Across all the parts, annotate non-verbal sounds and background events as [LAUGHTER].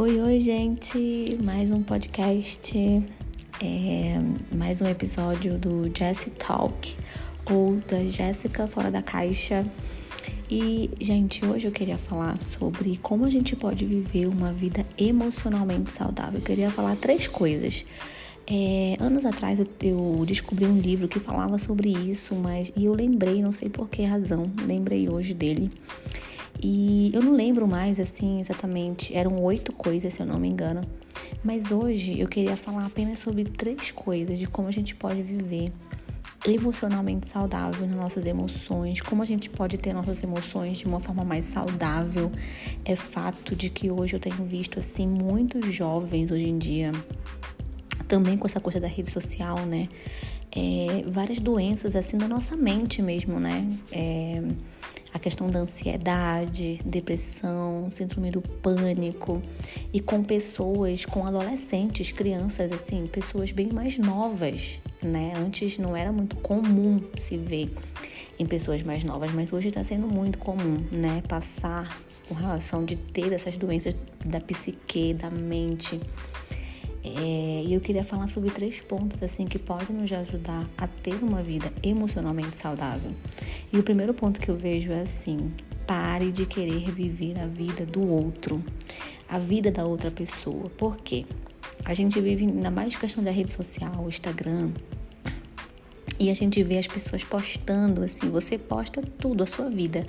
Oi, oi, gente! Mais um podcast, é, mais um episódio do Jessie Talk ou da Jéssica Fora da Caixa. E, gente, hoje eu queria falar sobre como a gente pode viver uma vida emocionalmente saudável. Eu queria falar três coisas. É, anos atrás eu, eu, descobri um livro que falava sobre isso, mas e eu lembrei, não sei por que razão, lembrei hoje dele. E eu não lembro mais, assim, exatamente. Eram oito coisas, se eu não me engano. Mas hoje eu queria falar apenas sobre três coisas de como a gente pode viver emocionalmente saudável nas nossas emoções, como a gente pode ter nossas emoções de uma forma mais saudável. É fato de que hoje eu tenho visto assim muitos jovens hoje em dia, também com essa coisa da rede social, né? É, várias doenças assim da nossa mente mesmo, né? É, a questão da ansiedade, depressão, síndrome do pânico e com pessoas, com adolescentes, crianças, assim, pessoas bem mais novas, né? Antes não era muito comum se ver em pessoas mais novas, mas hoje está sendo muito comum, né? Passar com relação de ter essas doenças da psique, da mente. É, e eu queria falar sobre três pontos assim que podem nos ajudar a ter uma vida emocionalmente saudável. E o primeiro ponto que eu vejo é assim: pare de querer viver a vida do outro, a vida da outra pessoa. Por quê? A gente vive ainda mais questão da rede social, Instagram, e a gente vê as pessoas postando assim, você posta tudo, a sua vida.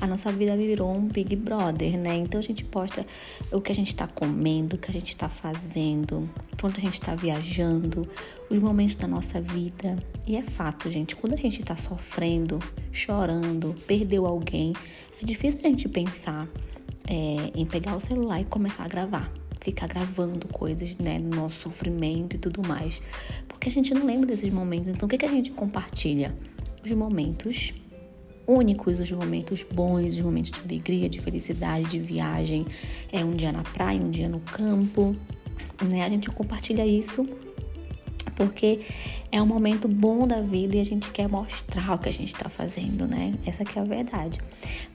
A nossa vida virou um Big Brother, né? Então a gente posta o que a gente tá comendo, o que a gente tá fazendo, quando a gente tá viajando, os momentos da nossa vida. E é fato, gente, quando a gente tá sofrendo, chorando, perdeu alguém, é difícil a gente pensar é, em pegar o celular e começar a gravar ficar gravando coisas, né, do nosso sofrimento e tudo mais, porque a gente não lembra desses momentos. Então, o que, que a gente compartilha? Os momentos únicos, os momentos bons, os momentos de alegria, de felicidade, de viagem. É um dia na praia, um dia no campo, né? A gente compartilha isso porque é um momento bom da vida e a gente quer mostrar o que a gente está fazendo, né? Essa que é a verdade.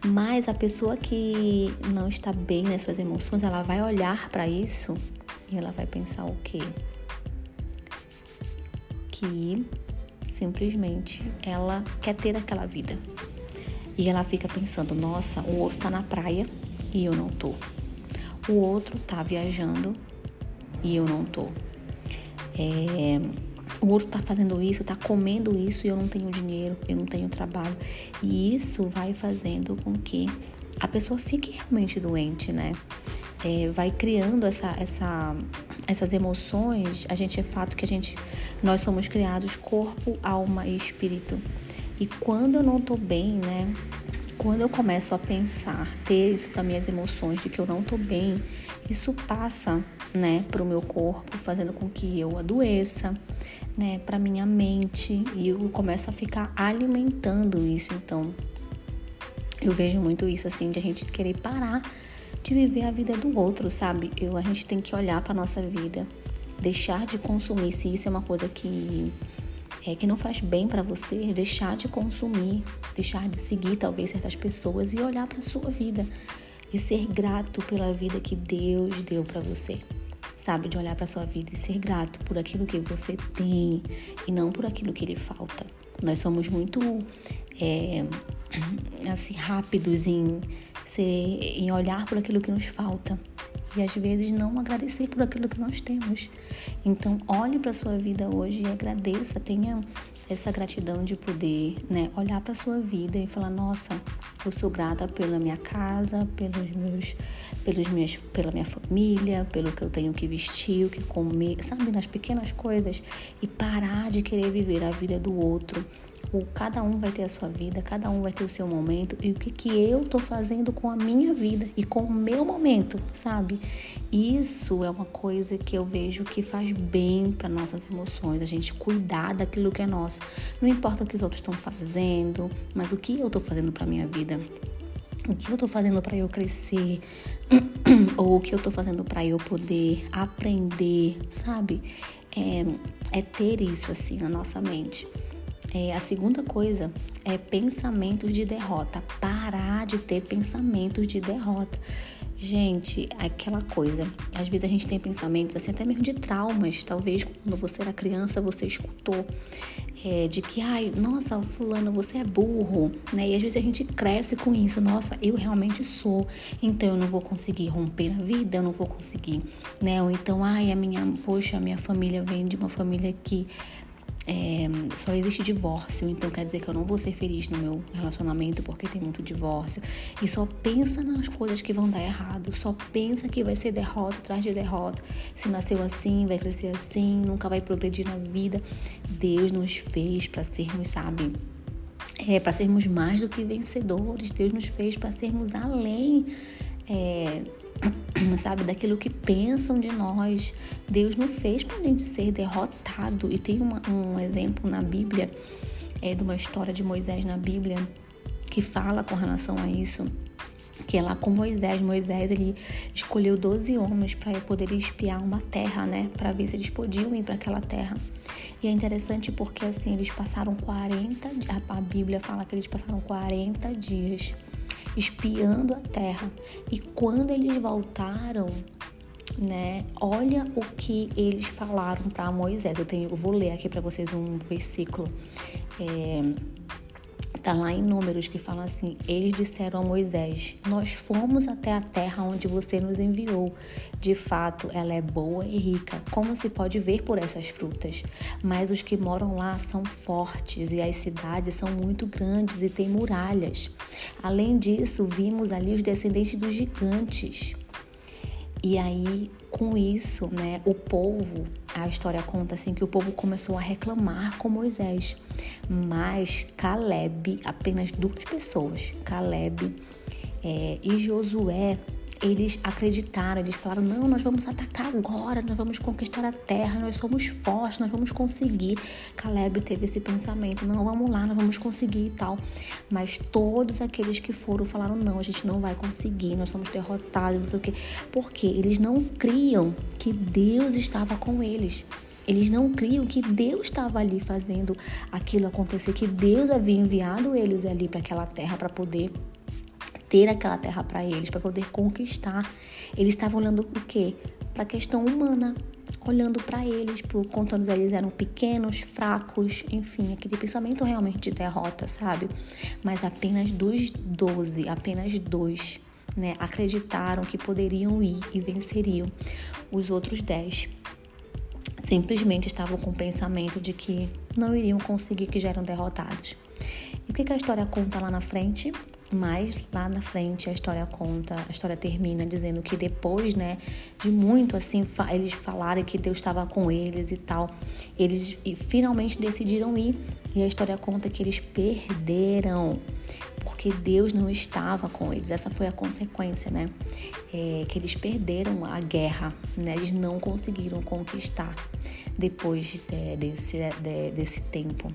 Mas a pessoa que não está bem nas suas emoções, ela vai olhar para isso e ela vai pensar o quê? Que simplesmente ela quer ter aquela vida. E ela fica pensando, nossa, o outro tá na praia e eu não tô. O outro tá viajando e eu não tô é, o outro está fazendo isso, está comendo isso e eu não tenho dinheiro, eu não tenho trabalho. E isso vai fazendo com que a pessoa fique realmente doente, né? É, vai criando essa, essa, essas emoções. A gente é fato que a gente, nós somos criados corpo, alma e espírito. E quando eu não tô bem, né? Quando eu começo a pensar, ter isso das minhas emoções de que eu não tô bem, isso passa, né, para o meu corpo, fazendo com que eu adoeça, né, para minha mente e eu começo a ficar alimentando isso. Então, eu vejo muito isso assim de a gente querer parar de viver a vida do outro, sabe? Eu a gente tem que olhar para nossa vida, deixar de consumir se isso é uma coisa que é, que não faz bem para você, deixar de consumir, deixar de seguir talvez certas pessoas e olhar para sua vida e ser grato pela vida que Deus deu para você. Sabe, de olhar para sua vida e ser grato por aquilo que você tem e não por aquilo que lhe falta. Nós somos muito é, [CLEARS THROAT] assim rápidos em ser, em olhar por aquilo que nos falta e às vezes não agradecer por aquilo que nós temos. Então, olhe para a sua vida hoje e agradeça, tenha essa gratidão de poder, né, olhar para a sua vida e falar: "Nossa, eu sou grata pela minha casa, pelos meus pelos minhas pela minha família, pelo que eu tenho que vestir, o que comer", sabe, nas pequenas coisas e parar de querer viver a vida do outro o, cada um vai ter a sua vida, cada um vai ter o seu momento e o que, que eu tô fazendo com a minha vida e com o meu momento, sabe? Isso é uma coisa que eu vejo que faz bem para nossas emoções, a gente cuidar daquilo que é nosso. Não importa o que os outros estão fazendo, mas o que eu tô fazendo para minha vida. O que eu tô fazendo para eu crescer? [CLEARS THROAT] Ou o que eu tô fazendo para eu poder aprender, sabe? É, é ter isso assim na nossa mente. É, a segunda coisa é pensamentos de derrota. Parar de ter pensamentos de derrota. Gente, aquela coisa. Às vezes a gente tem pensamentos assim, até mesmo de traumas. Talvez quando você era criança você escutou é, de que, ai, nossa, fulano, você é burro, né? E às vezes a gente cresce com isso. Nossa, eu realmente sou, então eu não vou conseguir romper na vida, eu não vou conseguir, né? Ou então, ai, a minha, poxa, a minha família vem de uma família que é, só existe divórcio, então quer dizer que eu não vou ser feliz no meu relacionamento porque tem muito divórcio. E só pensa nas coisas que vão dar errado, só pensa que vai ser derrota atrás de derrota. Se nasceu assim, vai crescer assim, nunca vai progredir na vida. Deus nos fez para sermos, sabe? É, para sermos mais do que vencedores. Deus nos fez para sermos além. É, [CLEARS THROAT] sabe, daquilo que pensam de nós. Deus não fez para a gente ser derrotado. E tem uma, um exemplo na Bíblia, é de uma história de Moisés na Bíblia, que fala com relação a isso. Que é lá com Moisés. Moisés ele escolheu 12 homens para poder espiar uma terra, né? Para ver se eles podiam ir para aquela terra. E é interessante porque assim, eles passaram 40, a Bíblia fala que eles passaram 40 dias espiando a terra. E quando eles voltaram, né? Olha o que eles falaram para Moisés. Eu tenho, eu vou ler aqui para vocês um versículo. É, Tá lá em Números que fala assim: Eles disseram a Moisés: Nós fomos até a terra onde você nos enviou. De fato, ela é boa e rica, como se pode ver por essas frutas. Mas os que moram lá são fortes e as cidades são muito grandes e têm muralhas. Além disso, vimos ali os descendentes dos gigantes. E aí, com isso, né, o povo, a história conta assim que o povo começou a reclamar com Moisés. Mas Caleb, apenas duas pessoas, Caleb é, e Josué, eles acreditaram, eles falaram: não, nós vamos atacar agora, nós vamos conquistar a terra, nós somos fortes, nós vamos conseguir. Caleb teve esse pensamento: não, vamos lá, nós vamos conseguir e tal. Mas todos aqueles que foram falaram: não, a gente não vai conseguir, nós somos derrotados, não sei o quê. Porque eles não criam que Deus estava com eles. Eles não criam que Deus estava ali fazendo aquilo acontecer, que Deus havia enviado eles ali para aquela terra para poder ter aquela terra para eles, para poder conquistar. Eles estavam olhando o quê? Para a questão humana, olhando para eles, por quanto eles eram pequenos, fracos, enfim, aquele pensamento realmente de derrota, sabe? Mas apenas dos doze, apenas dois, né, acreditaram que poderiam ir e venceriam os outros dez. Simplesmente estavam com o pensamento de que não iriam conseguir, que já eram derrotados. E o que, que a história conta lá na frente? Mas lá na frente a história conta, a história termina dizendo que depois, né, de muito assim, eles falarem que Deus estava com eles e tal, eles finalmente decidiram ir. E a história conta que eles perderam, porque Deus não estava com eles. Essa foi a consequência, né? É, que eles perderam a guerra, né? Eles não conseguiram conquistar depois de, desse, de, desse tempo.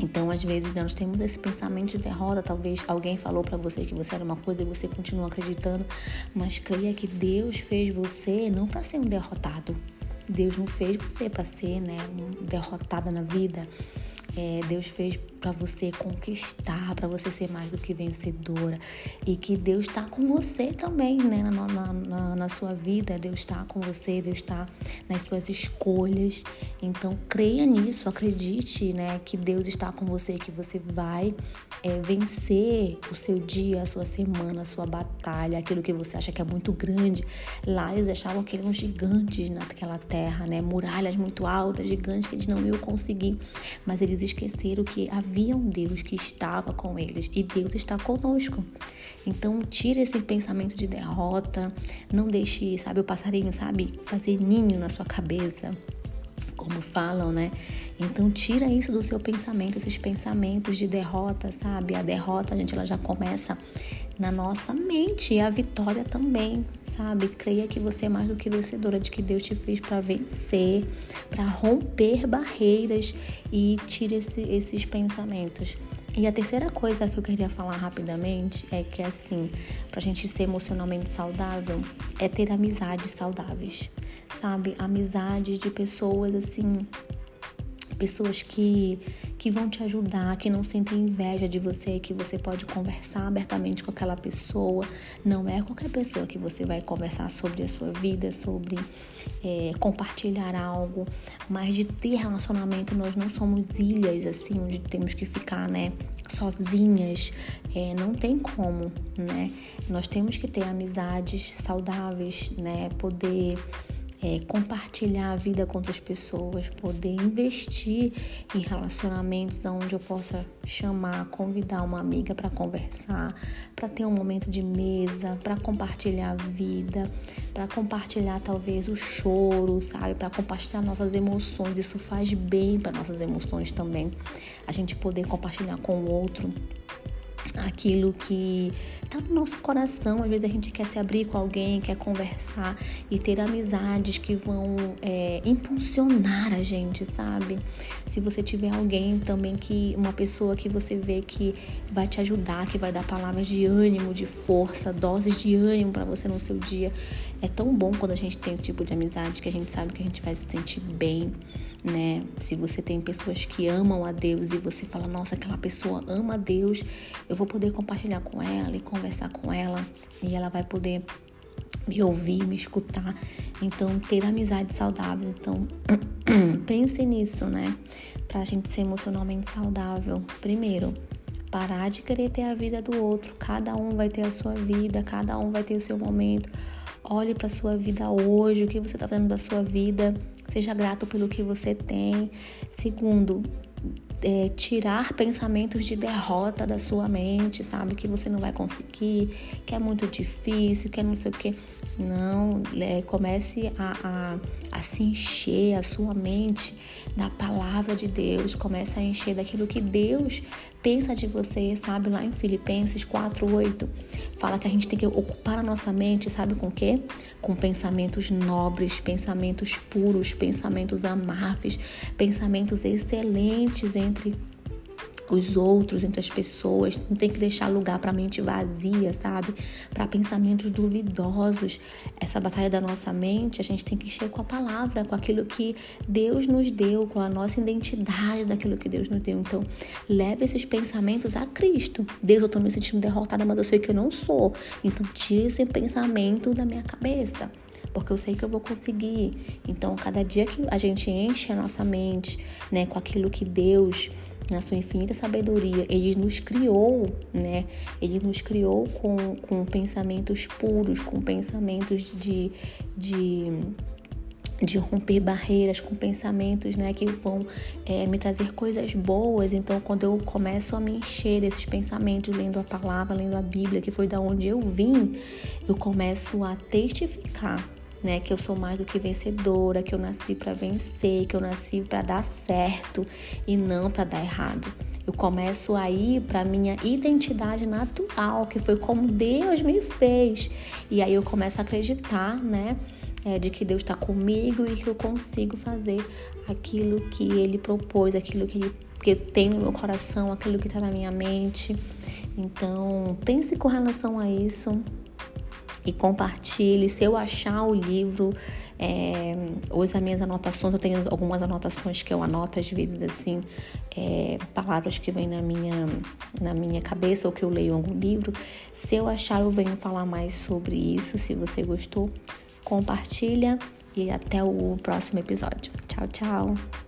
Então, às vezes, nós temos esse pensamento de derrota. Talvez alguém falou para você que você era uma coisa e você continua acreditando, mas creia que Deus fez você não para ser um derrotado. Deus não fez você para ser, né, derrotada na vida. É, Deus fez para você conquistar, para você ser mais do que vencedora. E que Deus está com você também, né? Na, na, na, na sua vida, Deus está com você, Deus está nas suas escolhas. Então, creia nisso, acredite, né? Que Deus está com você, que você vai é, vencer o seu dia, a sua semana, a sua batalha, aquilo que você acha que é muito grande. Lá eles achavam que eram gigantes naquela terra, né? Muralhas muito altas, gigantes que eles não iam conseguir. Mas eles esqueceram que havia um Deus que estava com eles e Deus está conosco. Então, tire esse pensamento de derrota, não deixe, sabe, o passarinho, sabe, fazer ninho na sua cabeça como falam, né? Então tira isso do seu pensamento, esses pensamentos de derrota, sabe? A derrota, gente, ela já começa na nossa mente e a vitória também, sabe? Creia que você é mais do que vencedora, de que Deus te fez para vencer, para romper barreiras e tire esse, esses pensamentos. E a terceira coisa que eu queria falar rapidamente é que, assim, pra gente ser emocionalmente saudável, é ter amizades saudáveis, sabe? Amizades de pessoas, assim, pessoas que, que vão te ajudar, que não sentem inveja de você, que você pode conversar abertamente com aquela pessoa. Não é qualquer pessoa que você vai conversar sobre a sua vida, sobre é, compartilhar algo, mas de ter relacionamento. Nós não somos ilhas assim, onde temos que ficar, né, sozinhas. É, não tem como, né? Nós temos que ter amizades saudáveis, né? Poder é, compartilhar a vida com outras pessoas, poder investir em relacionamentos onde eu possa chamar, convidar uma amiga para conversar, para ter um momento de mesa, para compartilhar a vida, para compartilhar talvez o choro, sabe? Para compartilhar nossas emoções. Isso faz bem para nossas emoções também. A gente poder compartilhar com o outro aquilo que tá no nosso coração. Às vezes a gente quer se abrir com alguém, quer conversar e ter amizades que vão é, impulsionar a gente, sabe? Se você tiver alguém também que, uma pessoa que você vê que vai te ajudar, que vai dar palavras de ânimo, de força, doses de ânimo para você no seu dia. É tão bom quando a gente tem esse tipo de amizade que a gente sabe que a gente vai se sentir bem né? Se você tem pessoas que amam a Deus e você fala, nossa, aquela pessoa ama a Deus, eu vou poder compartilhar com ela e conversar com ela e ela vai poder me ouvir, me escutar. Então, ter amizades saudáveis. Então, [CLEARS THROAT] pense nisso, né? Pra gente ser emocionalmente saudável. Primeiro, parar de querer ter a vida do outro. Cada um vai ter a sua vida, cada um vai ter o seu momento. Olhe para sua vida hoje, o que você está fazendo da sua vida. Seja grato pelo que você tem. Segundo, é, tirar pensamentos de derrota da sua mente, sabe? Que você não vai conseguir, que é muito difícil, que é não sei o que. Não, é, comece a, a, a, se encher a sua mente da palavra de Deus, comece a encher daquilo que Deus pensa de você, sabe? Lá em Filipenses 4:8 fala que a gente tem que ocupar a nossa mente, sabe com quê? Com pensamentos nobres, pensamentos puros, pensamentos amáveis, pensamentos excelentes entre os outros, entre as pessoas, não tem que deixar lugar para mente vazia, sabe? Para pensamentos duvidosos. Essa batalha da nossa mente, a gente tem que encher com a palavra, com aquilo que Deus nos deu, com a nossa identidade daquilo que Deus nos deu. Então, leve esses pensamentos a Cristo. Deus, eu tô me sentindo derrotada, mas eu sei que eu não sou. Então, tire esse pensamento da minha cabeça porque eu sei que eu vou conseguir. Então, cada dia que a gente enche a nossa mente, né, com aquilo que Deus na sua infinita sabedoria, ele nos criou, né? Ele nos criou com, com pensamentos puros, com pensamentos de, de, de romper barreiras, com pensamentos, né? Que vão é, me trazer coisas boas. Então, quando eu começo a me encher desses pensamentos, lendo a palavra, lendo a Bíblia, que foi da onde eu vim, eu começo a testificar né? Que eu sou mais do que vencedora, que eu nasci para vencer, que eu nasci para dar certo e não para dar errado. Eu começo a ir para minha identidade natural, que foi como Deus me fez. E aí eu começo a acreditar, né? É, de que Deus está comigo e que eu consigo fazer aquilo que Ele propôs, aquilo que Ele que tem no meu coração, aquilo que está na minha mente. Então, pense com relação a isso e compartilhe. Se eu achar o livro, é, as minhas anotações. Eu tenho algumas anotações que eu anoto às vezes assim, é, palavras que vêm na minha, na minha cabeça ou que eu leio algum livro. Se eu achar, eu venho falar mais sobre isso. Se você gostou, compartilha e até o próximo episódio. Tchau, tchau.